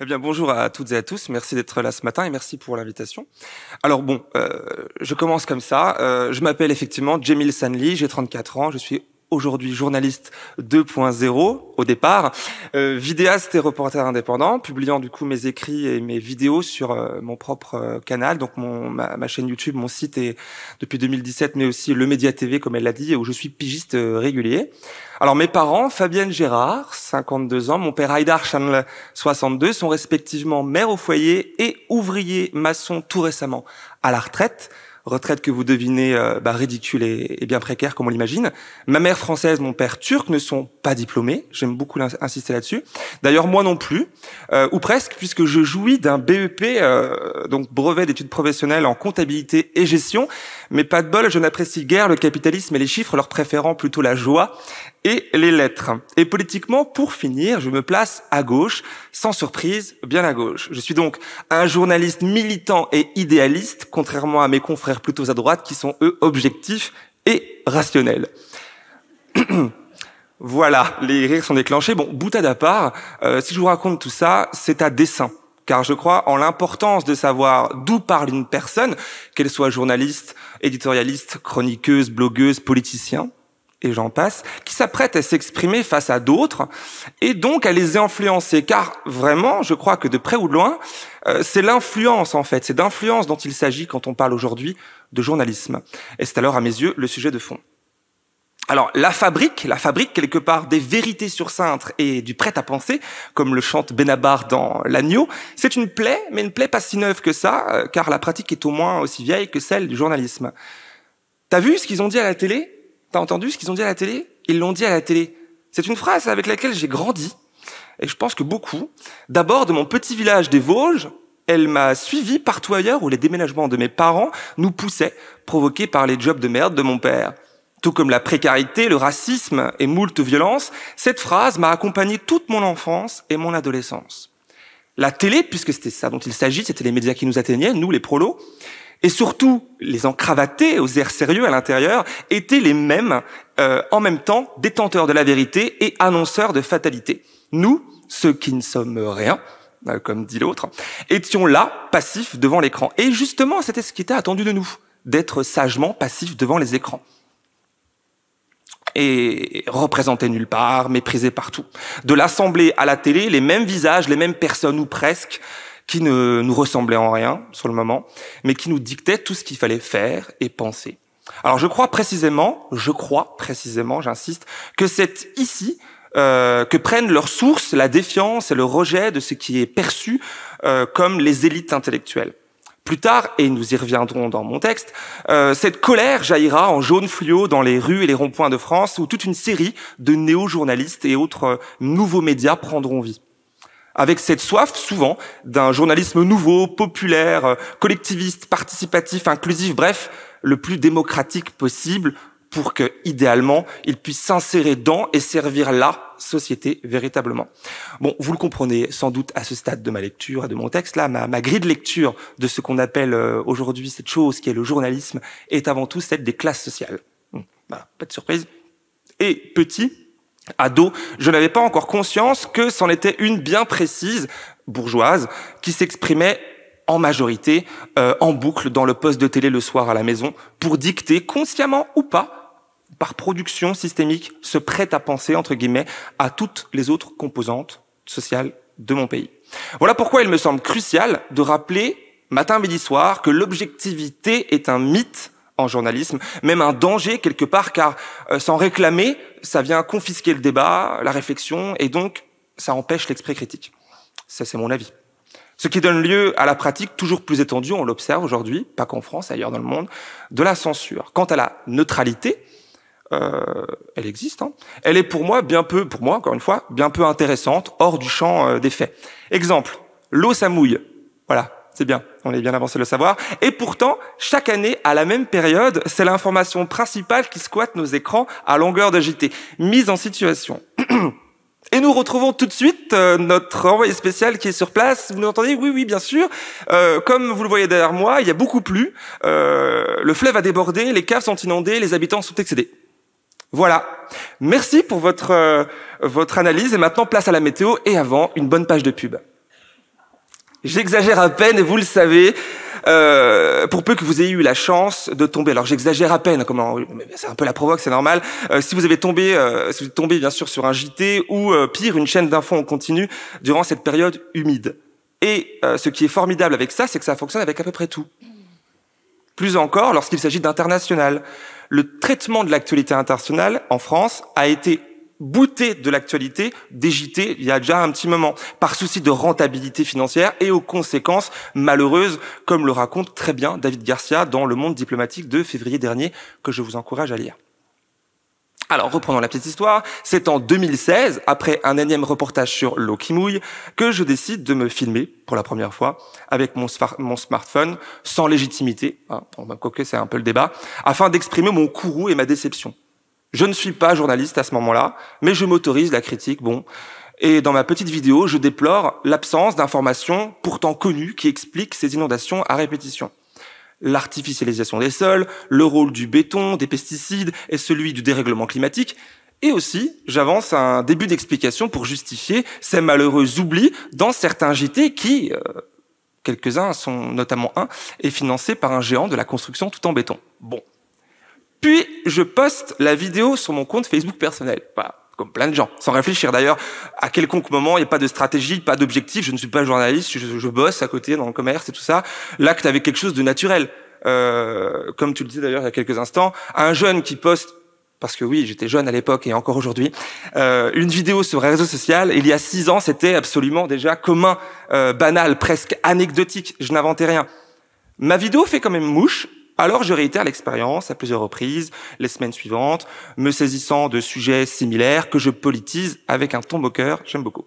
Eh bien, bonjour à toutes et à tous. Merci d'être là ce matin et merci pour l'invitation. Alors bon, euh, je commence comme ça. Euh, je m'appelle effectivement Jamil Sanli, j'ai 34 ans, je suis aujourd'hui journaliste 2.0 au départ, euh, vidéaste et reporter indépendant, publiant du coup mes écrits et mes vidéos sur euh, mon propre euh, canal, donc mon, ma, ma, chaîne YouTube, mon site est depuis 2017, mais aussi le Média TV comme elle l'a dit, où je suis pigiste euh, régulier. Alors mes parents, Fabienne Gérard, 52 ans, mon père Haïdar Chanel, 62, sont respectivement mère au foyer et ouvrier maçon tout récemment à la retraite retraite que vous devinez euh, bah, ridicule et, bien précaire comme on l'imagine. Ma mère française, mon père turc ne sont pas diplômés. J'aime beaucoup insister là-dessus. D'ailleurs, moi non plus, euh, ou presque, puisque je jouis d'un BEP, euh, donc brevet d'études professionnelles en comptabilité et gestion. Mais pas de bol, je n'apprécie guère le capitalisme et les chiffres, leur préférant plutôt la joie et les lettres. Et politiquement, pour finir, je me place à gauche, sans surprise, bien à gauche. Je suis donc un journaliste militant et idéaliste, contrairement à mes confrères plutôt à droite qui sont eux objectifs et rationnels. voilà, les rires sont déclenchés. Bon, boutade à part, euh, si je vous raconte tout ça, c'est à dessein. Car je crois en l'importance de savoir d'où parle une personne, qu'elle soit journaliste, éditorialiste, chroniqueuse, blogueuse, politicien et j'en passe, qui s'apprêtent à s'exprimer face à d'autres et donc à les influencer. Car vraiment, je crois que de près ou de loin, euh, c'est l'influence en fait, c'est d'influence dont il s'agit quand on parle aujourd'hui de journalisme. Et c'est alors à mes yeux le sujet de fond. Alors, la fabrique, la fabrique quelque part des vérités sur cintre et du prêt à penser, comme le chante Benabar dans L'Agneau, c'est une plaie, mais une plaie pas si neuve que ça, euh, car la pratique est au moins aussi vieille que celle du journalisme. T'as vu ce qu'ils ont dit à la télé? T'as entendu ce qu'ils ont dit à la télé? Ils l'ont dit à la télé. C'est une phrase avec laquelle j'ai grandi, et je pense que beaucoup. D'abord, de mon petit village des Vosges, elle m'a suivi partout ailleurs où les déménagements de mes parents nous poussaient, provoqués par les jobs de merde de mon père. Tout comme la précarité, le racisme et moult violences, cette phrase m'a accompagné toute mon enfance et mon adolescence. La télé, puisque c'était ça dont il s'agit, c'était les médias qui nous atteignaient, nous les prolos, et surtout les encravatés aux airs sérieux à l'intérieur étaient les mêmes, euh, en même temps détenteurs de la vérité et annonceurs de fatalité. Nous, ceux qui ne sommes rien, euh, comme dit l'autre, étions là, passifs devant l'écran. Et justement, c'était ce qui était attendu de nous, d'être sagement passifs devant les écrans. Et représentés nulle part, méprisés partout. De l'Assemblée à la télé, les mêmes visages, les mêmes personnes ou presque, qui ne nous ressemblait en rien sur le moment, mais qui nous dictait tout ce qu'il fallait faire et penser. Alors je crois précisément, je crois précisément, j'insiste, que c'est ici euh, que prennent leur source la défiance et le rejet de ce qui est perçu euh, comme les élites intellectuelles. Plus tard, et nous y reviendrons dans mon texte, euh, cette colère jaillira en jaune fluo dans les rues et les ronds-points de France où toute une série de néo-journalistes et autres euh, nouveaux médias prendront vie avec cette soif souvent d'un journalisme nouveau, populaire, euh, collectiviste, participatif, inclusif, bref, le plus démocratique possible pour que, idéalement, il puisse s'insérer dans et servir la société véritablement. Bon, vous le comprenez sans doute à ce stade de ma lecture de mon texte, là, ma, grille de lecture de ce qu'on appelle euh, aujourd'hui cette chose qui est le journalisme est avant tout celle des classes sociales. Voilà, pas de surprise. Et petit, ado, je n'avais pas encore conscience que c'en était une bien précise, bourgeoise, qui s'exprimait en majorité, euh, en boucle, dans le poste de télé le soir à la maison, pour dicter, consciemment ou pas, par production systémique, ce prêt à penser, entre guillemets, à toutes les autres composantes sociales de mon pays. Voilà pourquoi il me semble crucial de rappeler, matin, midi, soir, que l'objectivité est un mythe en journalisme, même un danger quelque part, car euh, sans réclamer, ça vient confisquer le débat, la réflexion, et donc ça empêche l'exprès critique. Ça, c'est mon avis. Ce qui donne lieu à la pratique toujours plus étendue, on l'observe aujourd'hui, pas qu'en France, ailleurs dans le monde, de la censure. Quant à la neutralité, euh, elle existe. Hein. Elle est pour moi bien peu, pour moi encore une fois, bien peu intéressante, hors du champ euh, des faits. Exemple, l'eau ça mouille. Voilà, c'est bien, on est bien avancé le savoir. Et pourtant, chaque année, à la même période, c'est l'information principale qui squatte nos écrans à longueur de JT. Mise en situation. Et nous retrouvons tout de suite euh, notre envoyé spécial qui est sur place. Vous l'entendez Oui, oui, bien sûr. Euh, comme vous le voyez derrière moi, il y a beaucoup plu. Euh, le fleuve a débordé, les caves sont inondées, les habitants sont excédés. Voilà. Merci pour votre, votre analyse. Et maintenant, place à la météo. Et avant, une bonne page de pub. J'exagère à peine, et vous le savez, euh, pour peu que vous ayez eu la chance de tomber. Alors j'exagère à peine, C'est un peu la provoque, c'est normal. Euh, si vous avez tombé, euh, vous tombez bien sûr sur un JT ou euh, pire une chaîne d'infos en continu durant cette période humide. Et ce qui est formidable avec ça, c'est que ça fonctionne avec à peu près tout. Plus encore, lorsqu'il s'agit d'international, le traitement de l'actualité internationale en France a été bouté de l'actualité des JT il y a déjà un petit moment, par souci de rentabilité financière et aux conséquences malheureuses, comme le raconte très bien David Garcia dans Le Monde diplomatique de février dernier, que je vous encourage à lire. Alors, reprenons la petite histoire. C'est en 2016, après un énième reportage sur l'eau qui mouille, que je décide de me filmer pour la première fois avec mon, mon smartphone, sans légitimité, hein, quoique c'est un peu le débat, afin d'exprimer mon courroux et ma déception. Je ne suis pas journaliste à ce moment-là, mais je m'autorise la critique, bon. Et dans ma petite vidéo, je déplore l'absence d'informations pourtant connues qui expliquent ces inondations à répétition. L'artificialisation des sols, le rôle du béton, des pesticides et celui du dérèglement climatique. Et aussi, j'avance un début d'explication pour justifier ces malheureux oublis dans certains JT qui, euh, quelques-uns sont notamment un, est financé par un géant de la construction tout en béton. Bon. Puis, je poste la vidéo sur mon compte Facebook personnel. Voilà comme plein de gens, sans réfléchir d'ailleurs à quelconque moment, il n'y a pas de stratégie, pas d'objectif, je ne suis pas journaliste, je, bosse à côté dans le commerce et tout ça. L'acte avec quelque chose de naturel. Euh, comme tu le disais d'ailleurs il y a quelques instants, un jeune qui poste parce que oui, j'étais jeune à l'époque et encore aujourd'hui, euh, une vidéo sur un réseau social, il y a six ans, c'était absolument déjà commun, euh, banal, presque anecdotique, je n'inventais rien. Ma vidéo fait quand même mouche, alors je réitère l'expérience à plusieurs reprises, les semaines suivantes, me saisissant de sujets similaires que je politise avec un ton moqueur, j'aime beaucoup.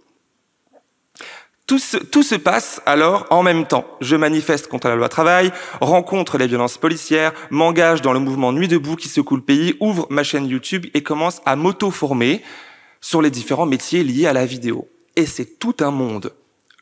Tout se, tout se, passe alors en même temps. Je manifeste contre la loi travail, rencontre les violences policières, m'engage dans le mouvement Nuit debout qui secoue le pays, ouvre ma chaîne YouTube et commence à m'auto-former sur les différents métiers liés à la vidéo. Et c'est tout un monde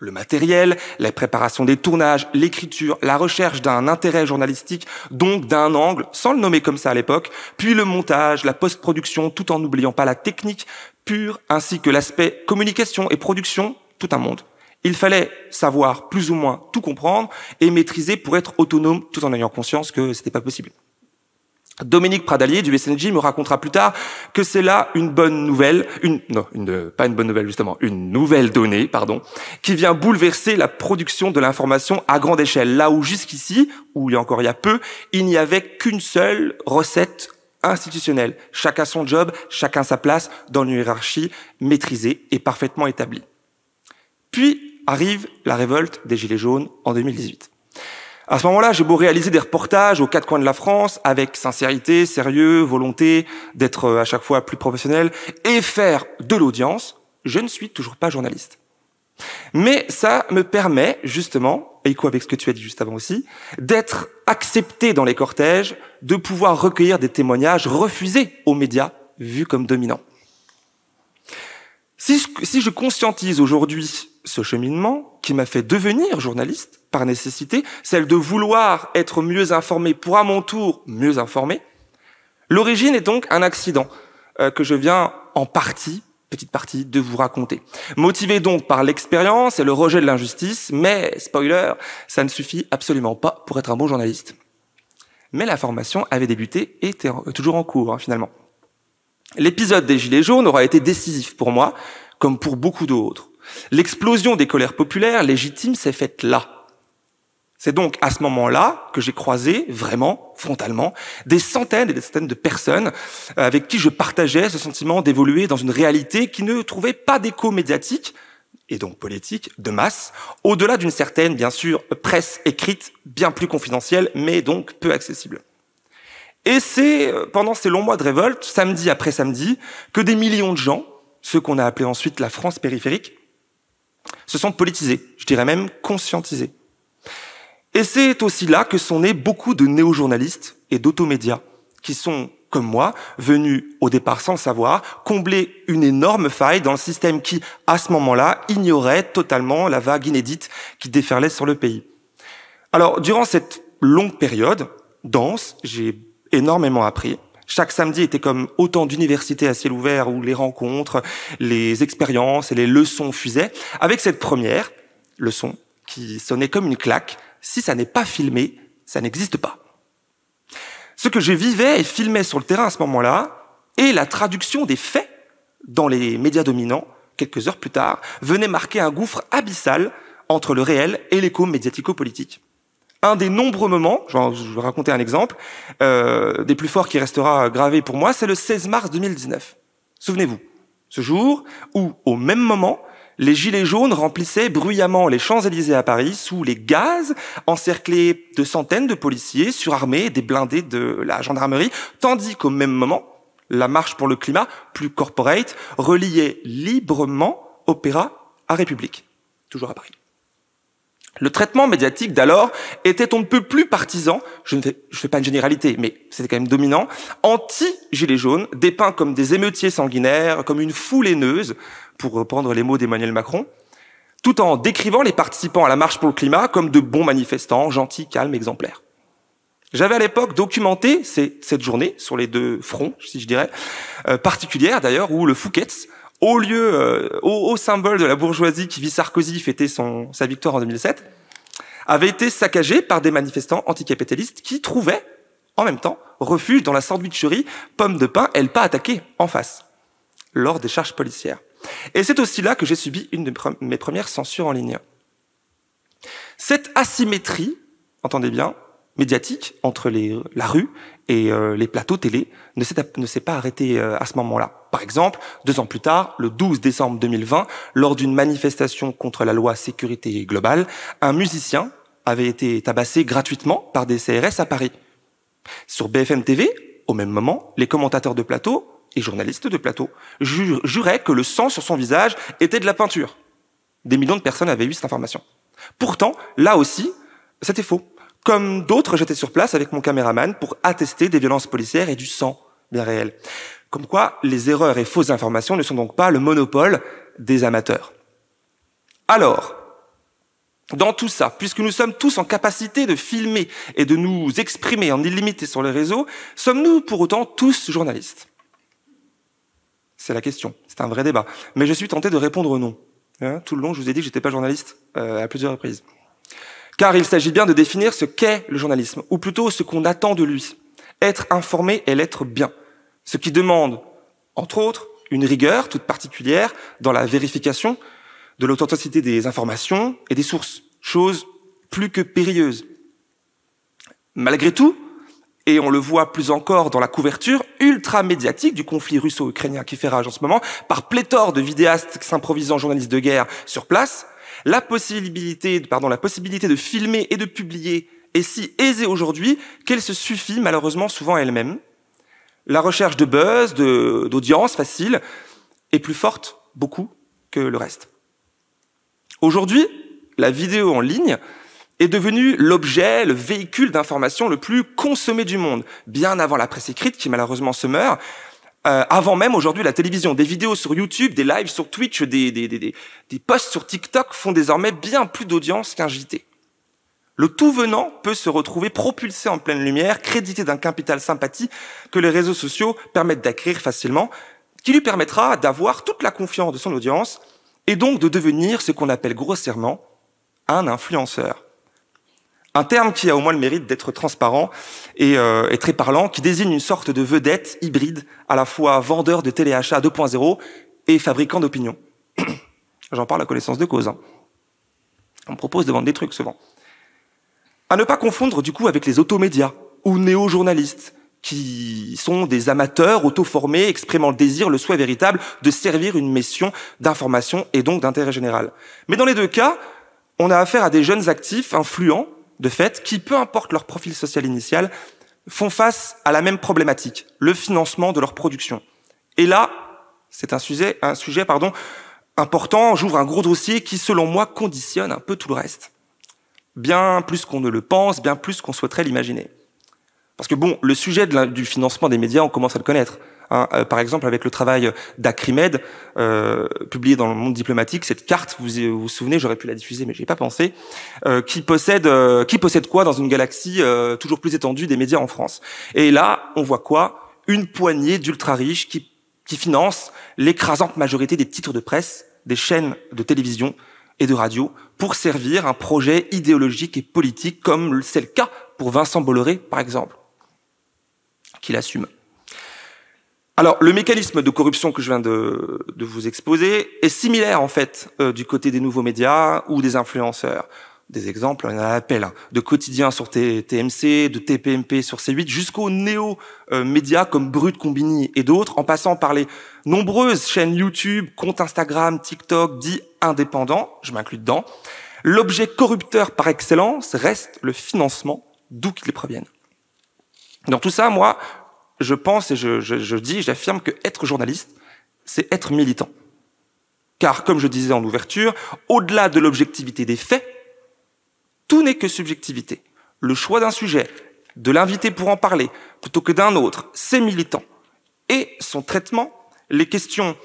le matériel, la préparation des tournages, l'écriture, la recherche d'un intérêt journalistique, donc d'un angle, sans le nommer comme ça à l'époque, puis le montage, la post-production, tout en n'oubliant pas la technique pure, ainsi que l'aspect communication et production, tout un monde. Il fallait savoir plus ou moins tout comprendre et maîtriser pour être autonome tout en ayant conscience que c'était pas possible. Dominique Pradalier du SNJ me racontera plus tard que c'est là une bonne nouvelle, non, une, pas une bonne nouvelle justement, une nouvelle donnée, pardon, qui vient bouleverser la production de l'information à grande échelle. Là où jusqu'ici, où il y a encore il y a peu, il n'y avait qu'une seule recette institutionnelle. Chacun son job, chacun sa place dans une hiérarchie maîtrisée et parfaitement établie. Puis arrive la révolte des Gilets jaunes en 2018. À ce moment-là, j'ai beau réaliser des reportages aux quatre coins de la France avec sincérité, sérieux, volonté d'être euh, à chaque fois plus professionnel et faire de l'audience, je ne suis toujours pas journaliste. Mais ça me permet justement, et quoi avec ce que tu as dit juste avant aussi, d'être accepté dans les cortèges, de pouvoir recueillir des témoignages refusés aux médias vus comme dominants. Si je, conscientise aujourd'hui ce cheminement qui m'a fait devenir journaliste par nécessité, celle de vouloir être mieux informé pour à mon tour mieux informé. L'origine est donc un accident euh, que je viens en partie, petite partie, de vous raconter. Motivé donc par l'expérience et le rejet de l'injustice, mais spoiler, ça ne suffit absolument pas pour être un bon journaliste. Mais la formation avait débuté et était toujours en cours hein, finalement. L'épisode des Gilets jaunes aura été décisif pour moi, comme pour beaucoup d'autres. L'explosion des colères populaires légitimes s'est faite là. C'est donc à ce moment-là que j'ai croisé vraiment, frontalement, des centaines et des centaines de personnes avec qui je partageais ce sentiment d'évoluer dans une réalité qui ne trouvait pas d'écho médiatique, et donc politique, de masse, au-delà d'une certaine, bien sûr, presse écrite, bien plus confidentielle, mais donc peu accessible. Et c'est pendant ces longs mois de révolte, samedi après samedi, que des millions de gens, ceux qu'on a appelés ensuite la France périphérique, se sont politisés, je dirais même conscientisés. Et c'est aussi là que sont nés beaucoup de néo-journalistes et d'automédias qui sont, comme moi, venus au départ sans savoir, combler une énorme faille dans le système qui, à ce moment-là, ignorait totalement la vague inédite qui déferlait sur le pays. Alors, durant cette longue période dense, j'ai énormément appris. Chaque samedi était comme autant d'universités à ciel ouvert où les rencontres, les expériences et les leçons fusaient, avec cette première leçon qui sonnait comme une claque. Si ça n'est pas filmé, ça n'existe pas. Ce que je vivais et filmais sur le terrain à ce moment-là, et la traduction des faits dans les médias dominants, quelques heures plus tard, venait marquer un gouffre abyssal entre le réel et l'écho médiatico-politique. Un des nombreux moments, je vais raconter un exemple, euh, des plus forts qui restera gravé pour moi, c'est le 16 mars 2019. Souvenez-vous, ce jour où, au même moment, les gilets jaunes remplissaient bruyamment les Champs-Élysées à Paris sous les gaz, encerclés de centaines de policiers surarmés des blindés de la gendarmerie, tandis qu'au même moment, la marche pour le climat, plus corporate, reliait librement Opéra à République, toujours à Paris. Le traitement médiatique d'alors était on ne peut plus partisan, je ne fais, pas une généralité, mais c'était quand même dominant, anti-gilets jaunes, dépeints comme des émeutiers sanguinaires, comme une foule haineuse, pour reprendre les mots d'Emmanuel Macron, tout en décrivant les participants à la marche pour le climat comme de bons manifestants, gentils, calmes, exemplaires. J'avais à l'époque documenté cette journée sur les deux fronts, si je dirais, euh, particulière d'ailleurs, où le Fouquet's, au lieu, euh, au, symbole de la bourgeoisie qui vit Sarkozy fêter son, sa victoire en 2007, avait été saccagé par des manifestants anticapitalistes qui trouvaient, en même temps, refuge dans la sandwicherie pomme de pain elle pas attaquée en face, lors des charges policières. Et c'est aussi là que j'ai subi une de mes premières censures en ligne. Cette asymétrie, entendez bien, médiatique entre les, la rue et euh, les plateaux télé ne s'est pas arrêtée euh, à ce moment-là. Par exemple, deux ans plus tard, le 12 décembre 2020, lors d'une manifestation contre la loi sécurité globale, un musicien avait été tabassé gratuitement par des CRS à Paris. Sur BFM TV, au même moment, les commentateurs de plateau et journalistes de plateau juraient que le sang sur son visage était de la peinture. Des millions de personnes avaient eu cette information. Pourtant, là aussi, c'était faux. Comme d'autres, j'étais sur place avec mon caméraman pour attester des violences policières et du sang bien réel. Comme quoi, les erreurs et fausses informations ne sont donc pas le monopole des amateurs. Alors, dans tout ça, puisque nous sommes tous en capacité de filmer et de nous exprimer en illimité sur les réseaux, sommes-nous pour autant tous journalistes? C'est la question. C'est un vrai débat. Mais je suis tenté de répondre non. Hein, tout le long, je vous ai dit que j'étais pas journaliste euh, à plusieurs reprises. Car il s'agit bien de définir ce qu'est le journalisme, ou plutôt ce qu'on attend de lui. Être informé et l'être bien. Ce qui demande, entre autres, une rigueur toute particulière dans la vérification de l'authenticité des informations et des sources, chose plus que périlleuse. Malgré tout, et on le voit plus encore dans la couverture ultra médiatique du conflit russo-ukrainien qui fait rage en ce moment, par pléthore de vidéastes s'improvisant journalistes de guerre sur place, la possibilité, de filmer et de publier est si aisée aujourd'hui qu'elle se suffit malheureusement souvent elle-même. La recherche de buzz, d'audience facile, est plus forte beaucoup que le reste. Aujourd'hui, la vidéo en ligne est devenue l'objet, le véhicule d'information le plus consommé du monde, bien avant la presse écrite qui malheureusement se meurt, euh, avant même aujourd'hui la télévision, des vidéos sur YouTube, des lives sur Twitch, des, des, posts sur TikTok font désormais bien plus d'audience qu'un JT. Le tout venant peut se retrouver propulsé en pleine lumière, crédité d'un capital sympathie que les réseaux sociaux permettent d'acquérir facilement, qui lui permettra d'avoir toute la confiance de son audience et donc de devenir ce qu'on appelle grossièrement un influenceur. Un terme qui a au moins le mérite d'être transparent et, euh, et, très parlant, qui désigne une sorte de vedette hybride, à la fois vendeur de téléachat 2.0 et fabricant d'opinion. J'en parle à connaissance de cause. Hein. On me propose de vendre des trucs souvent. À ne pas confondre du coup avec les automédias ou néo-journalistes, qui sont des amateurs auto-formés exprimant le désir, le souhait véritable de servir une mission d'information et donc d'intérêt général. Mais dans les deux cas, on a affaire à des jeunes actifs influents de fait, qui, peu importe leur profil social initial, font face à la même problématique, le financement de leur production. Et là, c'est un sujet, important, j'ouvre un gros dossier qui, selon moi, conditionne un peu tout le reste. Bien plus qu'on ne le pense, bien plus qu'on souhaiterait l'imaginer. Parce que bon, le sujet du financement des médias, on commence à le connaître. Hein, euh, par exemple, avec le travail d'Acrimed, euh, publié dans le monde diplomatique, cette carte, vous vous, souvenez, j'aurais pu la diffuser, mais j'ai pas pensé, euh, qui possède qui possède quoi dans une galaxie toujours plus étendue des médias en France? Et là, on voit quoi? Une poignée d'ultra riches qui qui financent l'écrasante majorité des titres de presse, des chaînes de télévision et de radio pour servir un projet idéologique et politique, comme c'est le cas pour Vincent Bolloré, par exemple, qu'il assume. Alors, le mécanisme de corruption que je viens de, de vous exposer est similaire, en fait, euh, du côté des nouveaux médias ou des influenceurs. Des exemples, on en a appel, de quotidien sur TMC, de TPMP sur C8, jusqu'aux néo-médias comme Brut, Combini et d'autres, en passant par les nombreuses chaînes YouTube, comptes Instagram, TikTok, dits indépendants, je m'inclus dedans. L'objet corrupteur par excellence reste le financement, d'où qu'il provienne. Dans tout ça, moi, je pense et je, dis, j'affirme que être journaliste, c'est être militant. Car, comme je disais en ouverture, au-delà de l'objectivité des faits, tout n'est que subjectivité. Le choix d'un sujet, de l'inviter pour en parler, plutôt que d'un autre, c'est militant. Et son traitement, les questions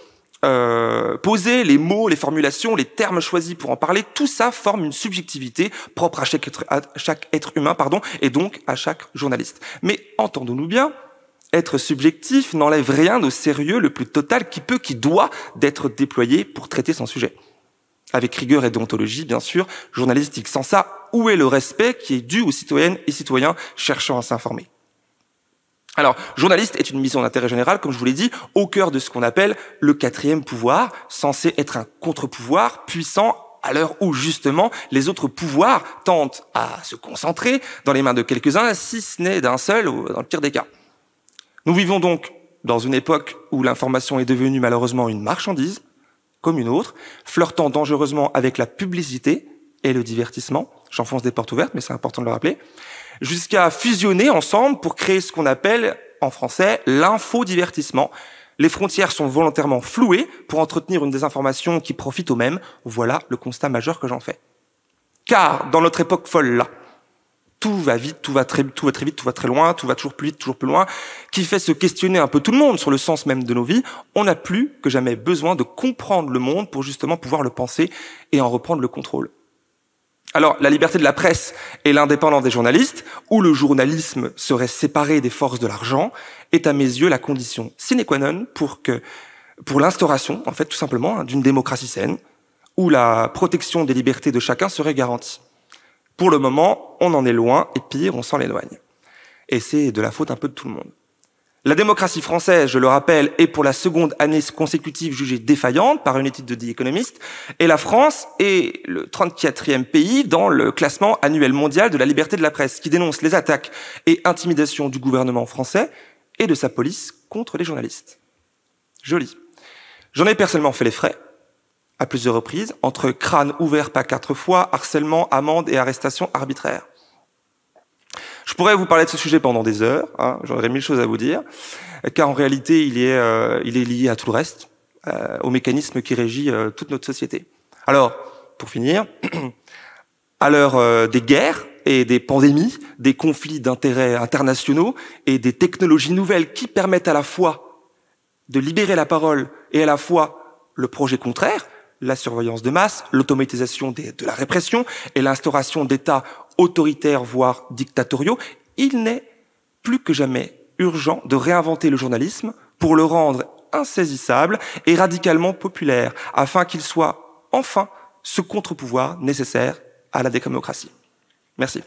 euh, posées, les mots, les formulations, les termes choisis pour en parler, tout ça forme une subjectivité propre à chaque être, à chaque être humain, pardon, et donc à chaque journaliste. Mais entendons-nous bien, être subjectif n'enlève rien au sérieux le plus total qui peut, qui doit d'être déployé pour traiter son sujet. Avec rigueur et déontologie, bien sûr, journalistique. Sans ça, où est le respect qui est dû aux citoyennes et citoyens cherchant à s'informer? Alors, journaliste est une mission d'intérêt général, comme je vous l'ai dit, au cœur de ce qu'on appelle le quatrième pouvoir, censé être un contre-pouvoir puissant à l'heure où, justement, les autres pouvoirs tentent à se concentrer dans les mains de quelques-uns, si ce n'est d'un seul, ou dans le pire des cas. Nous vivons donc dans une époque où l'information est devenue malheureusement une marchandise, comme une autre, flirtant dangereusement avec la publicité et le divertissement. J'enfonce des portes ouvertes, mais c'est important de le rappeler. Jusqu'à fusionner ensemble pour créer ce qu'on appelle, en français, l'infodivertissement. Les frontières sont volontairement flouées pour entretenir une désinformation qui profite aux mêmes. Voilà le constat majeur que j'en fais. Car, dans notre époque folle tout va vite, tout va très, tout va très vite, tout va très loin, tout va toujours plus vite, toujours plus loin, qui fait se questionner un peu tout le monde sur le sens même de nos vies, on n'a plus que jamais besoin de comprendre le monde pour justement pouvoir le penser et en reprendre le contrôle. Alors, la liberté de la presse et l'indépendance des journalistes, où le journalisme serait séparé des forces de l'argent, est à mes yeux la condition sine qua non pour que, pour l'instauration, en fait, tout simplement, hein, d'une démocratie saine, où la protection des libertés de chacun serait garantie. Pour le moment, on en est loin, et pire, on s'en éloigne. Et c'est de la faute un peu de tout le monde. La démocratie française, je le rappelle, est pour la seconde année consécutive jugée défaillante par une étude de The Economist, et la France est le 34e pays dans le classement annuel mondial de la liberté de la presse, qui dénonce les attaques et intimidations du gouvernement français et de sa police contre les journalistes. Joli. J'en ai personnellement fait les frais, à plusieurs reprises, entre crâne ouvert pas quatre fois, harcèlement, amende et arrestation arbitraire. Je pourrais vous parler de ce sujet pendant des heures, hein, j'aurais mille choses à vous dire, car en réalité, il est, euh, il est lié à tout le reste, euh, au mécanisme qui régit euh, toute notre société. Alors, pour finir, à l'heure euh, des guerres et des pandémies, des conflits d'intérêts internationaux et des technologies nouvelles qui permettent à la fois de libérer la parole et à la fois le projet contraire, la surveillance de masse, l'automatisation de la répression et l'instauration d'États autoritaires, voire dictatoriaux, il n'est plus que jamais urgent de réinventer le journalisme pour le rendre insaisissable et radicalement populaire, afin qu'il soit enfin ce contre-pouvoir nécessaire à la démocratie. Merci.